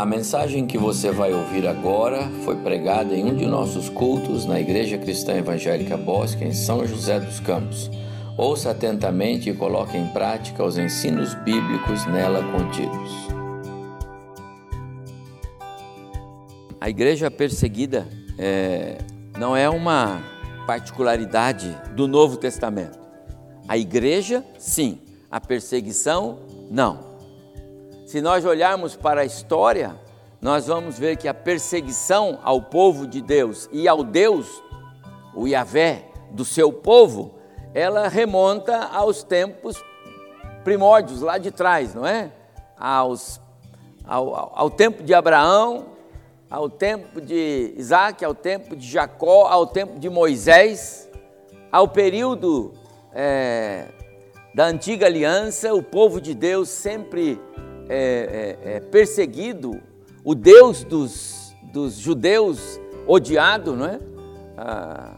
A mensagem que você vai ouvir agora foi pregada em um de nossos cultos na Igreja Cristã Evangélica Bosque, em São José dos Campos. Ouça atentamente e coloque em prática os ensinos bíblicos nela contidos. A igreja perseguida é, não é uma particularidade do Novo Testamento. A igreja, sim, a perseguição, não. Se nós olharmos para a história, nós vamos ver que a perseguição ao povo de Deus e ao Deus, o Yahvé, do seu povo, ela remonta aos tempos primórdios, lá de trás, não é? Aos, ao, ao tempo de Abraão, ao tempo de Isaac, ao tempo de Jacó, ao tempo de Moisés, ao período é, da antiga aliança, o povo de Deus sempre é, é, é, perseguido, o Deus dos, dos judeus odiado, não é? Ah,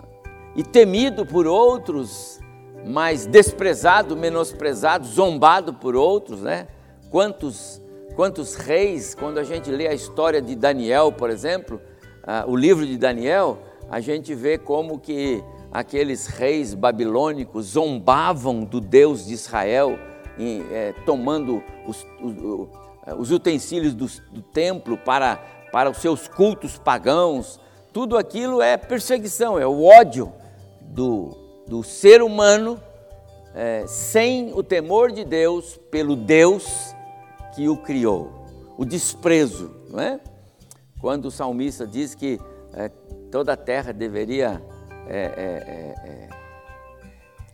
e temido por outros, mas desprezado, menosprezado, zombado por outros, né? Quantos, quantos reis, quando a gente lê a história de Daniel, por exemplo, ah, o livro de Daniel, a gente vê como que aqueles reis babilônicos zombavam do Deus de Israel, em, é, tomando os, os, os utensílios do, do, templo para, para os seus cultos pagãos. Tudo aquilo é perseguição, é o ódio do, do ser humano é, sem o temor de Deus pelo Deus que o criou. O desprezo, não é? Quando o salmista diz que é, toda a terra deveria é, é, é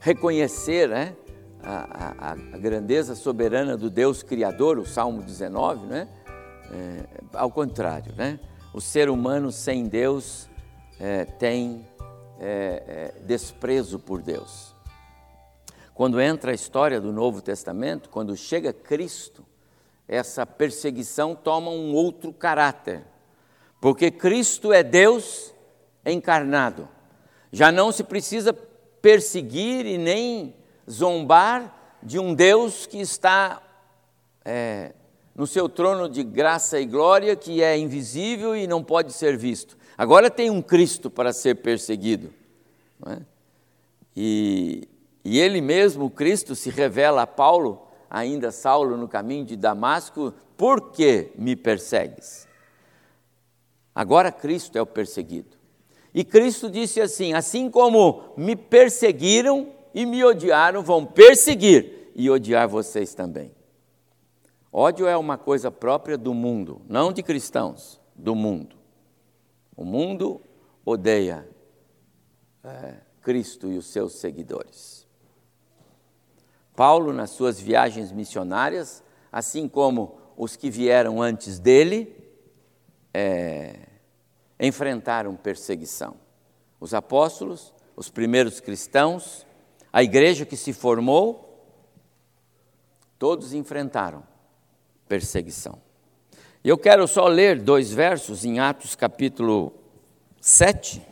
reconhecer, né? A, a, grandeza soberana do Deus Criador, o Salmo 19, né? É, ao contrário, né? o ser humano sem Deus é, tem é, é, desprezo por Deus. Quando entra a história do Novo Testamento, quando chega Cristo, essa perseguição toma um outro caráter, porque Cristo é Deus encarnado. Já não se precisa perseguir e nem zombar de um Deus que está é, no seu trono de graça e glória, que é invisível e não pode ser visto. Agora tem um Cristo para ser perseguido. É? E, e ele mesmo, Cristo, se revela a Paulo, ainda Saulo, no caminho de Damasco: por que me persegues? Agora Cristo é o perseguido. E Cristo disse assim: assim como me perseguiram, e me odiaram vão perseguir e odiar vocês também. Ódio é uma coisa própria do mundo, não de cristãos, do mundo. O mundo odeia é, Cristo e os seus seguidores. Paulo, nas suas viagens missionárias, assim como os que vieram antes dele, é, enfrentaram perseguição. Os apóstolos, os primeiros cristãos, a igreja que se formou, todos enfrentaram perseguição. Eu quero só ler dois versos em Atos capítulo 7,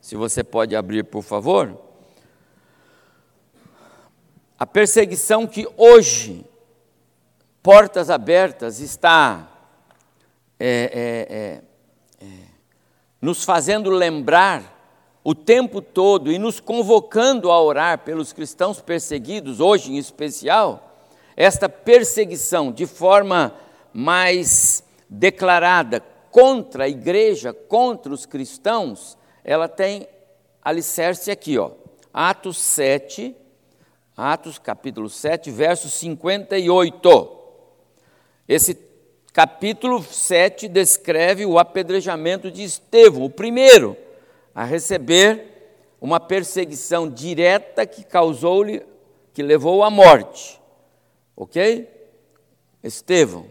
se você pode abrir, por favor. A perseguição que hoje, portas abertas, está é, é, é, é nos fazendo lembrar o tempo todo e nos convocando a orar pelos cristãos perseguidos, hoje em especial, esta perseguição de forma mais declarada contra a igreja, contra os cristãos, ela tem alicerce aqui, ó. Atos 7, Atos capítulo 7, verso 58. Esse capítulo 7 descreve o apedrejamento de Estevão, o primeiro a receber uma perseguição direta que causou-lhe, que levou à morte. Ok? Estevão.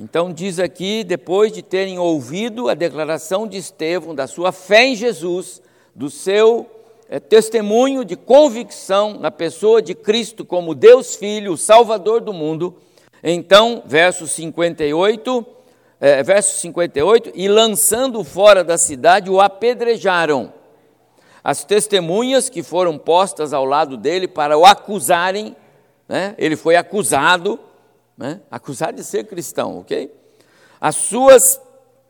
Então diz aqui, depois de terem ouvido a declaração de Estevão, da sua fé em Jesus, do seu é, testemunho de convicção na pessoa de Cristo como Deus Filho, o Salvador do mundo, então, verso 58, é, verso 58, e lançando fora da cidade, o apedrejaram. As testemunhas que foram postas ao lado dele para o acusarem, né? ele foi acusado, né? acusado de ser cristão, ok? As suas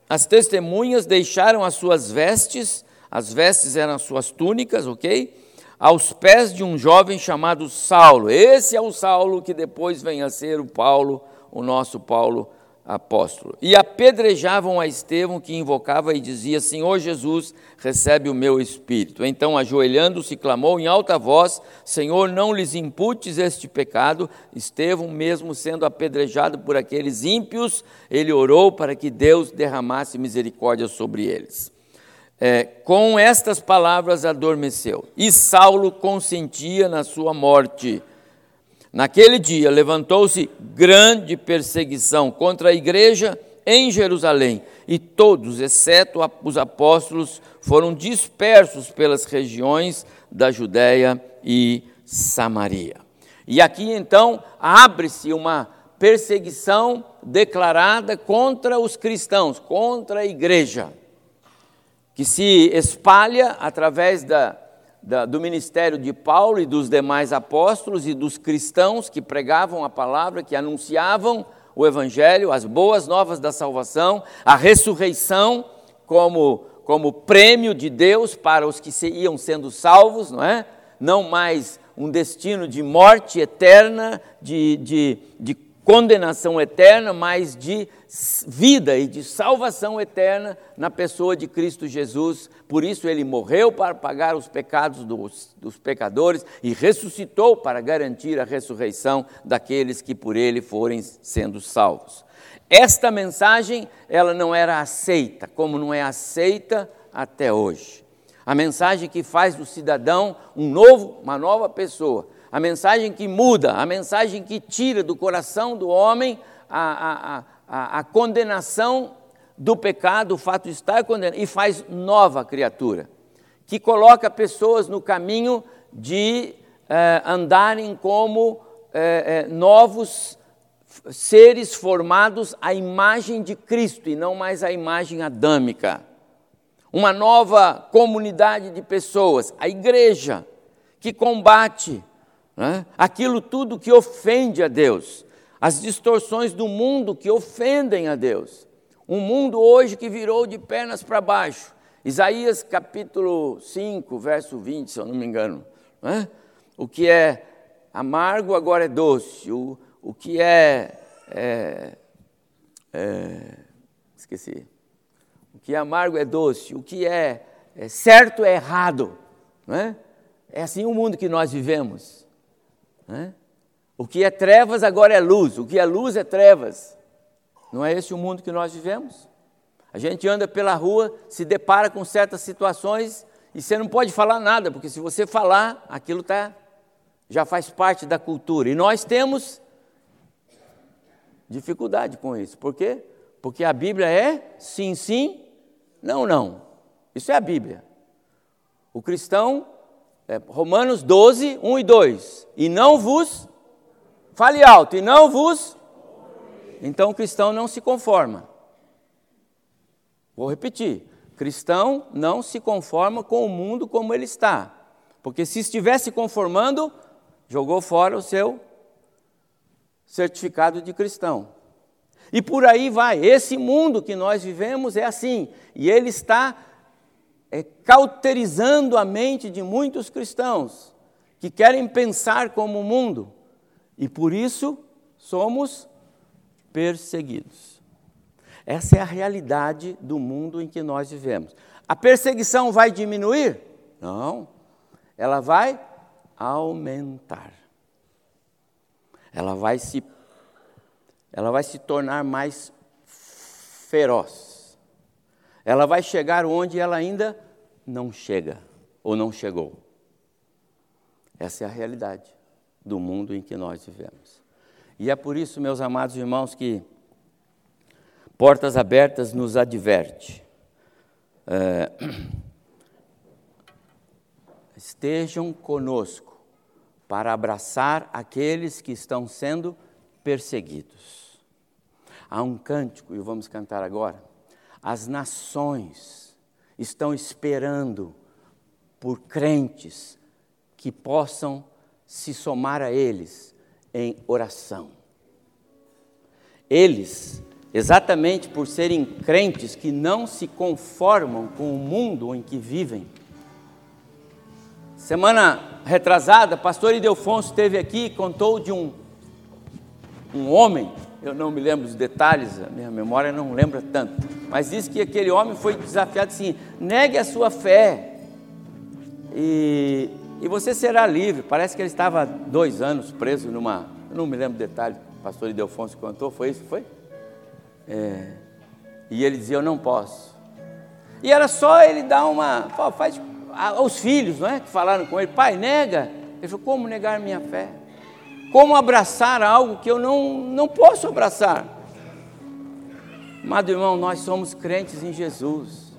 as testemunhas deixaram as suas vestes, as vestes eram as suas túnicas, ok? Aos pés de um jovem chamado Saulo. Esse é o Saulo que depois vem a ser o Paulo, o nosso Paulo apóstolo. E apedrejavam a Estevão, que invocava e dizia: Senhor Jesus, recebe o meu espírito. Então, ajoelhando-se, clamou em alta voz: Senhor, não lhes imputes este pecado. Estevão, mesmo sendo apedrejado por aqueles ímpios, ele orou para que Deus derramasse misericórdia sobre eles. É, com estas palavras adormeceu, e Saulo consentia na sua morte. Naquele dia levantou-se grande perseguição contra a igreja em Jerusalém, e todos, exceto os apóstolos, foram dispersos pelas regiões da Judéia e Samaria. E aqui então abre-se uma perseguição declarada contra os cristãos, contra a igreja, que se espalha através da da, do ministério de Paulo e dos demais apóstolos e dos cristãos que pregavam a palavra, que anunciavam o Evangelho, as boas novas da salvação, a ressurreição como, como prêmio de Deus para os que iam sendo salvos, não é? Não mais um destino de morte eterna, de, de, de condenação eterna, mas de vida e de salvação eterna na pessoa de Cristo Jesus. Por isso ele morreu para pagar os pecados dos, dos, pecadores e ressuscitou para garantir a ressurreição daqueles que por ele forem sendo salvos. Esta mensagem, ela não era aceita, como não é aceita até hoje. A mensagem que faz do cidadão um novo, uma nova pessoa, a mensagem que muda, a mensagem que tira do coração do homem a, a, a, a condenação do pecado, o fato de estar condenado, e faz nova criatura, que coloca pessoas no caminho de eh, andarem como eh, eh, novos seres formados à imagem de Cristo e não mais à imagem adâmica. Uma nova comunidade de pessoas, a igreja, que combate né? aquilo tudo que ofende a Deus, as distorções do mundo que ofendem a Deus. Um mundo hoje que virou de pernas para baixo. Isaías capítulo 5, verso 20, se eu não me engano. Né? O que é amargo agora é doce. O, o que é, é, é, Esqueci. O que é amargo é doce. O que é, é certo é errado. Né? É assim o mundo que nós vivemos. Né? O que é trevas agora é luz, o que é luz é trevas. Não é esse o mundo que nós vivemos? A gente anda pela rua, se depara com certas situações e você não pode falar nada, porque se você falar, aquilo tá, já faz parte da cultura. E nós temos dificuldade com isso. Por quê? Porque a Bíblia é sim, sim, não, não. Isso é a Bíblia. O cristão é, Romanos 12, 1 e 2. E não vos, fale alto, e não vos. Então o cristão não se conforma. Vou repetir: cristão não se conforma com o mundo como ele está. Porque se estivesse conformando, jogou fora o seu certificado de cristão. E por aí vai. Esse mundo que nós vivemos é assim. E ele está é, cauterizando a mente de muitos cristãos que querem pensar como o mundo e por isso somos perseguidos. Essa é a realidade do mundo em que nós vivemos. A perseguição vai diminuir? Não, ela vai aumentar. Ela vai se ela vai se tornar mais feroz ela vai chegar onde ela ainda não chega ou não chegou. Essa é a realidade do mundo em que nós vivemos. E é por isso, meus amados irmãos, que Portas Abertas nos adverte. É, estejam conosco para abraçar aqueles que estão sendo perseguidos. Há um cântico, e vamos cantar agora as nações estão esperando por crentes que possam se somar a eles em oração. Eles exatamente por serem crentes que não se conformam com o mundo em que vivem. Semana retrasada, pastor Idelfonso esteve aqui e contou de um, um homem, eu não me lembro dos detalhes, a minha memória não lembra tanto, mas disse que aquele homem foi desafiado assim: negue a sua fé e, e você será livre. Parece que ele estava dois anos preso numa, não me lembro do detalhe, o pastor Idelfonso contou, foi isso? Foi? É, e ele dizia: Eu não posso. E era só ele dar uma. Faz aos filhos, não é? Que falaram com ele: Pai, nega. Ele falou: Como negar minha fé? Como abraçar algo que eu não, não posso abraçar? Amado irmão, nós somos crentes em Jesus.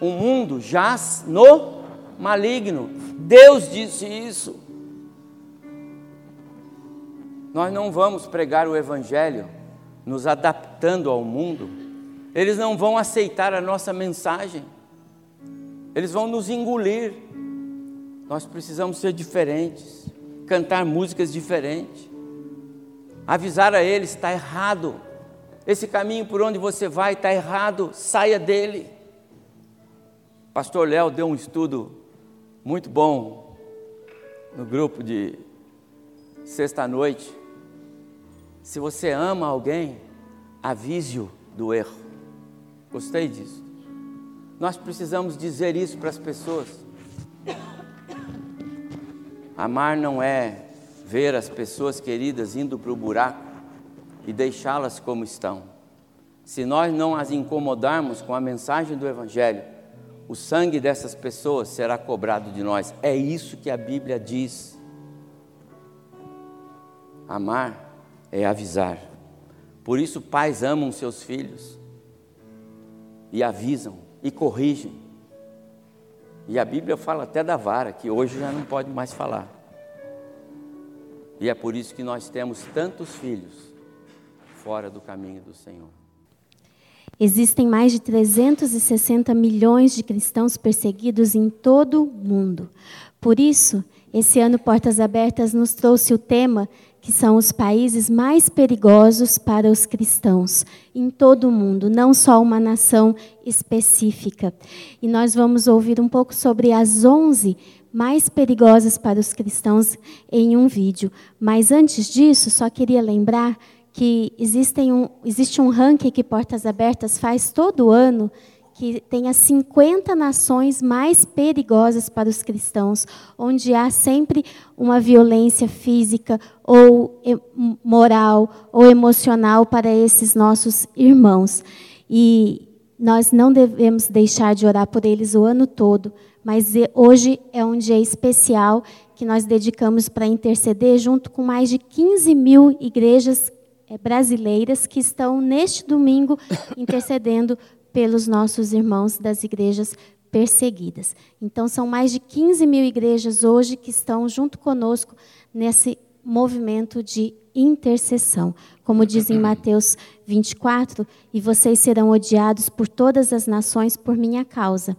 O mundo jaz no maligno. Deus disse isso. Nós não vamos pregar o Evangelho nos adaptando ao mundo, eles não vão aceitar a nossa mensagem, eles vão nos engolir. Nós precisamos ser diferentes, cantar músicas diferentes, avisar a eles: está errado, esse caminho por onde você vai está errado, saia dele. Pastor Léo deu um estudo muito bom no grupo de sexta-noite se você ama alguém, avise-o do erro. Gostei disso. Nós precisamos dizer isso para as pessoas. Amar não é ver as pessoas queridas indo para o buraco e deixá-las como estão. Se nós não as incomodarmos com a mensagem do Evangelho, o sangue dessas pessoas será cobrado de nós. É isso que a Bíblia diz. Amar é avisar. Por isso, pais amam seus filhos e avisam e corrigem. E a Bíblia fala até da vara, que hoje já não pode mais falar. E é por isso que nós temos tantos filhos fora do caminho do Senhor. Existem mais de 360 milhões de cristãos perseguidos em todo o mundo. Por isso, esse ano Portas Abertas nos trouxe o tema que são os países mais perigosos para os cristãos em todo o mundo, não só uma nação específica. E nós vamos ouvir um pouco sobre as 11 mais perigosas para os cristãos em um vídeo. Mas antes disso, só queria lembrar que um, existe um ranking que Portas Abertas faz todo ano que tenha 50 nações mais perigosas para os cristãos, onde há sempre uma violência física ou moral ou emocional para esses nossos irmãos. E nós não devemos deixar de orar por eles o ano todo, mas hoje é um dia especial que nós dedicamos para interceder junto com mais de 15 mil igrejas eh, brasileiras que estão neste domingo intercedendo pelos nossos irmãos das igrejas perseguidas. Então, são mais de 15 mil igrejas hoje que estão junto conosco nesse movimento de intercessão. Como diz em Mateus 24, e vocês serão odiados por todas as nações por minha causa.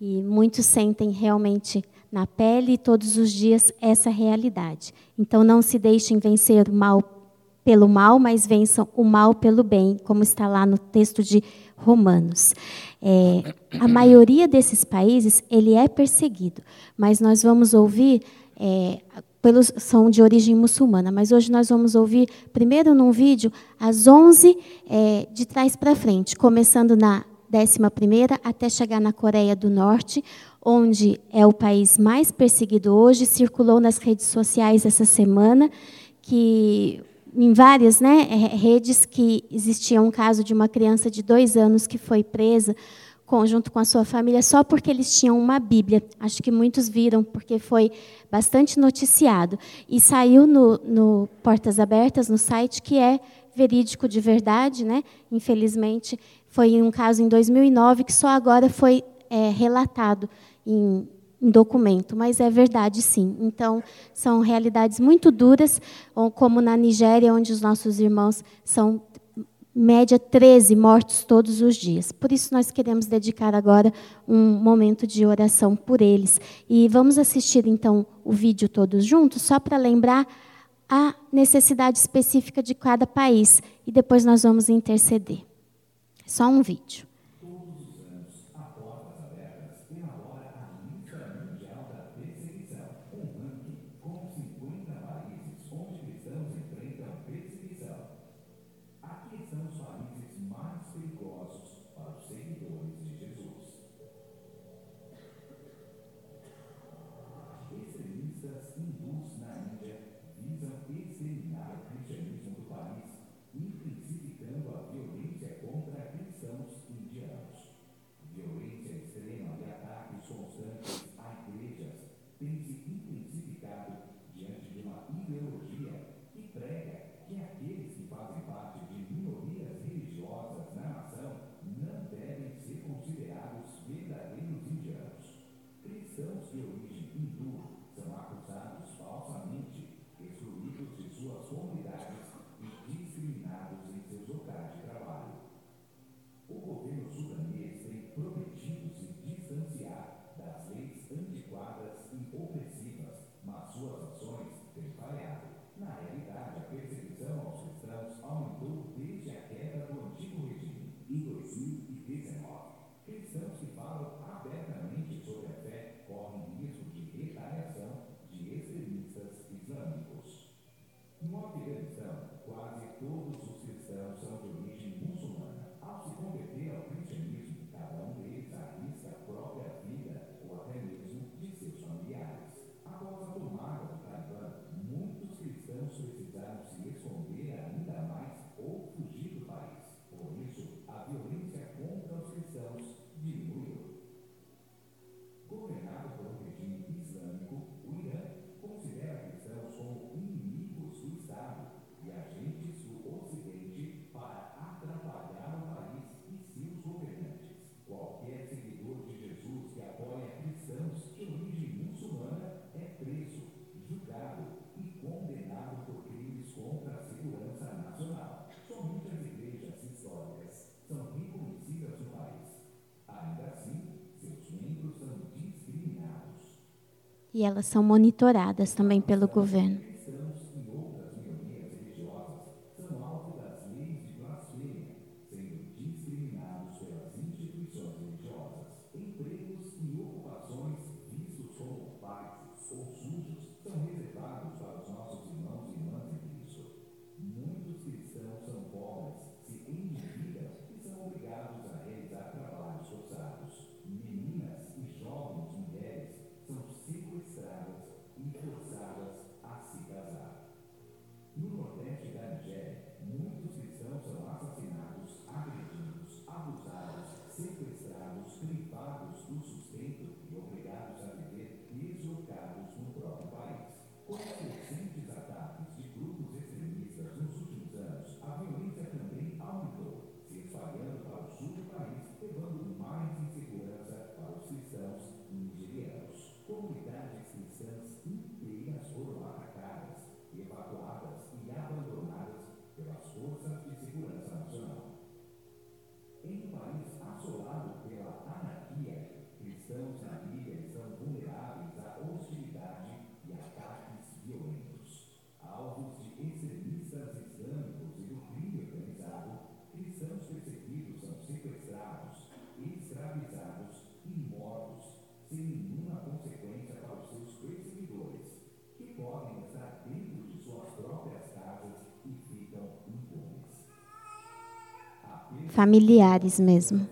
E muitos sentem realmente na pele todos os dias essa realidade. Então não se deixem vencer o mal pelo mal, mas vençam o mal pelo bem, como está lá no texto de romanos. É, a maioria desses países ele é perseguido, mas nós vamos ouvir é, pelos são de origem muçulmana, mas hoje nós vamos ouvir primeiro num vídeo as 11 é, de trás para frente, começando na 11 primeira até chegar na Coreia do Norte, onde é o país mais perseguido hoje, circulou nas redes sociais essa semana que em várias né, redes que existia um caso de uma criança de dois anos que foi presa junto com a sua família só porque eles tinham uma Bíblia. Acho que muitos viram, porque foi bastante noticiado. E saiu no, no Portas Abertas, no site, que é verídico de verdade. Né? Infelizmente, foi um caso em 2009 que só agora foi é, relatado em, em documento, mas é verdade sim. Então, são realidades muito duras, como na Nigéria, onde os nossos irmãos são média 13 mortos todos os dias. Por isso nós queremos dedicar agora um momento de oração por eles. E vamos assistir então o vídeo todos juntos, só para lembrar a necessidade específica de cada país e depois nós vamos interceder. Só um vídeo. E elas são monitoradas também pelo governo. Familiares mesmo.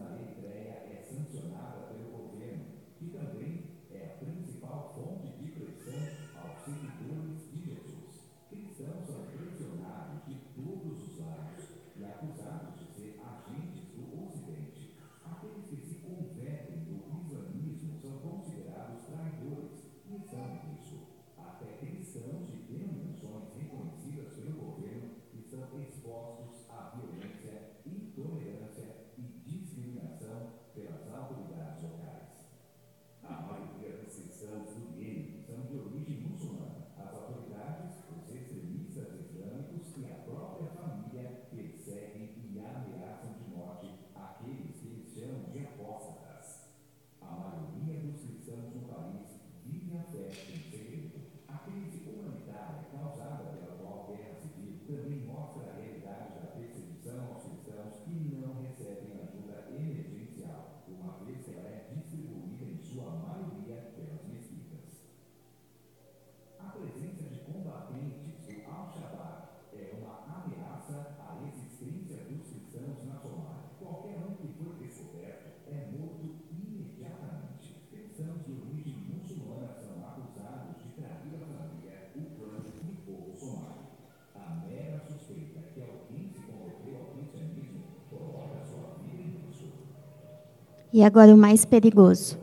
E agora o mais perigoso.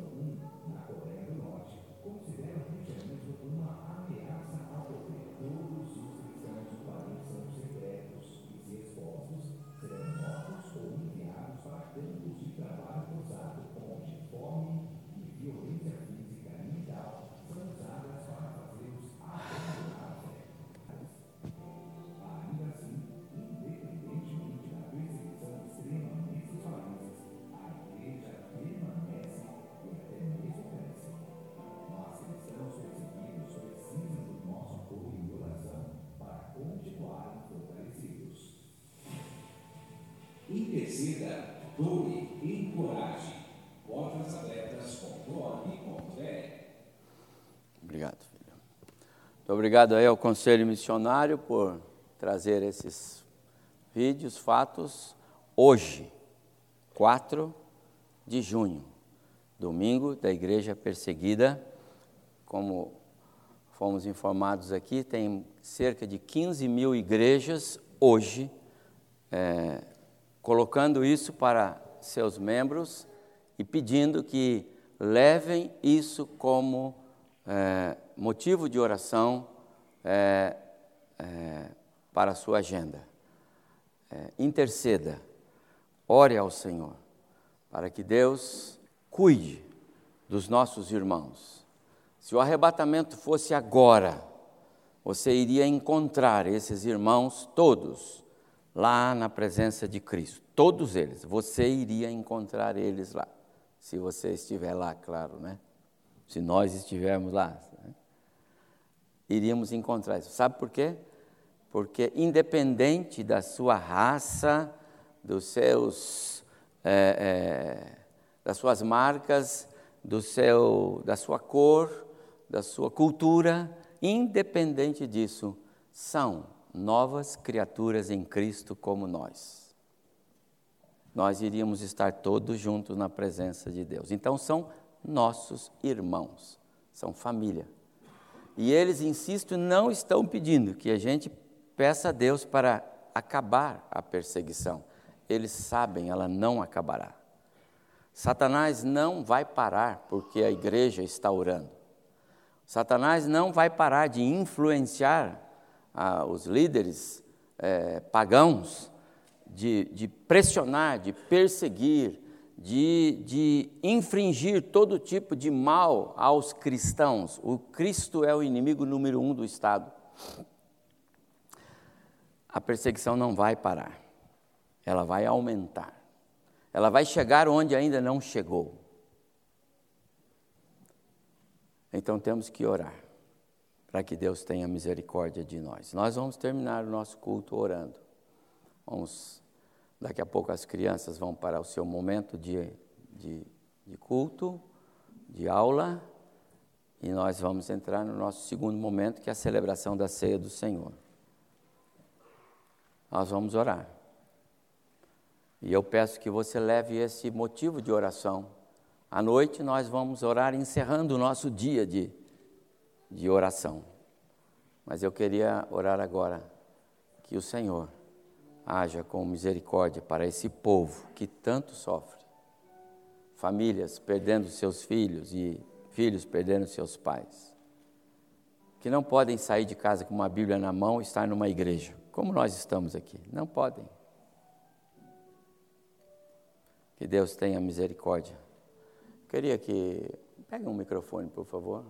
Doe, encoraje. Obrigado, filho. Muito obrigado aí ao Conselho Missionário por trazer esses vídeos, fatos, hoje, 4 de junho, domingo da Igreja Perseguida. Como fomos informados aqui, tem cerca de 15 mil igrejas hoje, é, colocando isso para seus membros e pedindo que levem isso como é, motivo de oração é, é, para a sua agenda. Interceda, ore ao Senhor, para que Deus cuide dos nossos irmãos. Se o arrebatamento fosse agora, você iria encontrar esses irmãos todos lá na presença de Cristo. Todos eles, você iria encontrar eles lá. Se você estiver lá, claro, né? Se nós estivermos lá, né? iríamos encontrar isso. Sabe por quê? Porque independente da sua raça, dos seus, é, é, das suas marcas, do seu, da sua cor, da sua cultura, independente disso, são novas criaturas em Cristo como nós. Nós iríamos estar todos juntos na presença de Deus. Então são nossos irmãos, são família. E eles, insisto, não estão pedindo que a gente peça a Deus para acabar a perseguição. Eles sabem, ela não acabará. Satanás não vai parar porque a igreja está orando. Satanás não vai parar de influenciar ah, os líderes é, pagãos de, de, pressionar, de perseguir, de, de infringir todo tipo de mal aos cristãos. O Cristo é o inimigo número um do Estado. A perseguição não vai parar, ela vai aumentar, ela vai chegar onde ainda não chegou. Então temos que orar para que Deus tenha misericórdia de nós. Nós vamos terminar o nosso culto orando. Vamos, daqui a pouco as crianças vão para o seu momento de, de, de culto, de aula, e nós vamos entrar no nosso segundo momento, que é a celebração da ceia do Senhor. Nós vamos orar. E eu peço que você leve esse motivo de oração. À noite nós vamos orar encerrando o nosso dia de de oração. Mas eu queria orar agora que o Senhor haja com misericórdia para esse povo que tanto sofre. Famílias perdendo seus filhos e filhos perdendo seus pais. Que não podem sair de casa com uma Bíblia na mão e estar numa igreja, como nós estamos aqui. Não podem. Que Deus tenha misericórdia. Queria que. Pegue um microfone, por favor.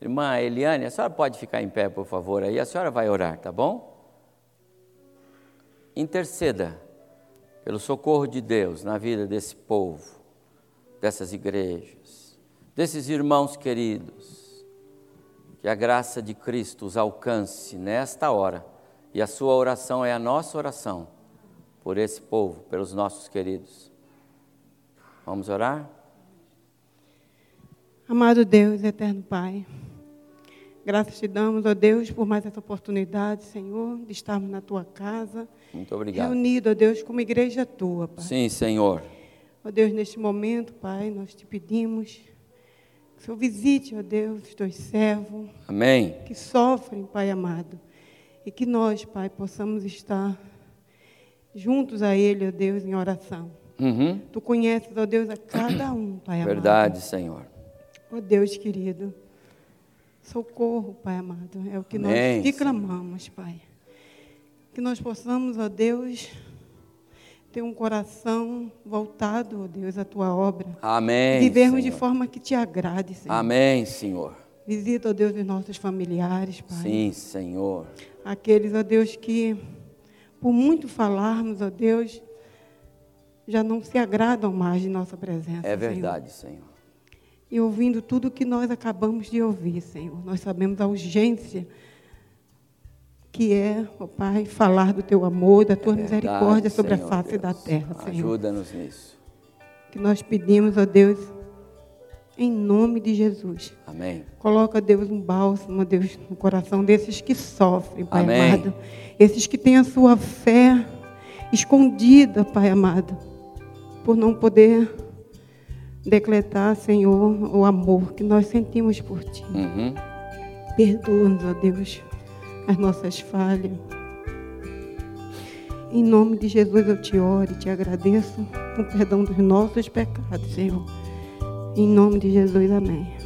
Irmã Eliane, a senhora pode ficar em pé, por favor, aí a senhora vai orar, tá bom? Interceda pelo socorro de Deus na vida desse povo, dessas igrejas, desses irmãos queridos. Que a graça de Cristo os alcance nesta hora, e a sua oração é a nossa oração por esse povo, pelos nossos queridos. Vamos orar? Amado Deus, eterno Pai, graças te damos, ó Deus, por mais essa oportunidade, Senhor, de estarmos na tua casa. Muito obrigado. Reunido, ó Deus, como igreja tua, Pai. Sim, Senhor. Ó Deus, neste momento, Pai, nós te pedimos que o Senhor visite, ó Deus, os teus servos. Amém. Que sofrem, Pai amado. E que nós, Pai, possamos estar juntos a Ele, ó Deus, em oração. Uhum. Tu conheces, ó Deus, a cada um, Pai amado. Verdade, Senhor. Ó Deus querido, socorro, Pai amado, é o que Amém, nós te clamamos, Pai. Que nós possamos, ó Deus, ter um coração voltado, ó Deus, à tua obra. Amém. Vivermos de Senhor. forma que te agrade, Senhor. Amém, Senhor. Visita, ó Deus, os nossos familiares, Pai. Sim, Senhor. Aqueles, ó Deus, que por muito falarmos, ó Deus, já não se agradam mais de nossa presença. É Senhor. verdade, Senhor. E ouvindo tudo que nós acabamos de ouvir, Senhor, nós sabemos a urgência que é, ó Pai, falar do teu amor, da tua É verdade, misericórdia sobre Senhor a face Deus. da terra, Senhor. Ajuda-nos nisso. Que nós pedimos, ó Deus, em nome de Jesus. Amém. Coloca, Deus, um bálsamo, Deus, no coração desses que sofrem, Pai Amém. amado. Esses que têm a sua fé escondida, Pai amado, por não poder decretar, Senhor, o amor que nós sentimos por Ti. Uhum. Perdoa-nos, ó Deus, as nossas falhas. Em nome de Jesus eu te oro e te agradeço com perdão dos nossos pecados, Senhor. Em nome de Jesus, amém.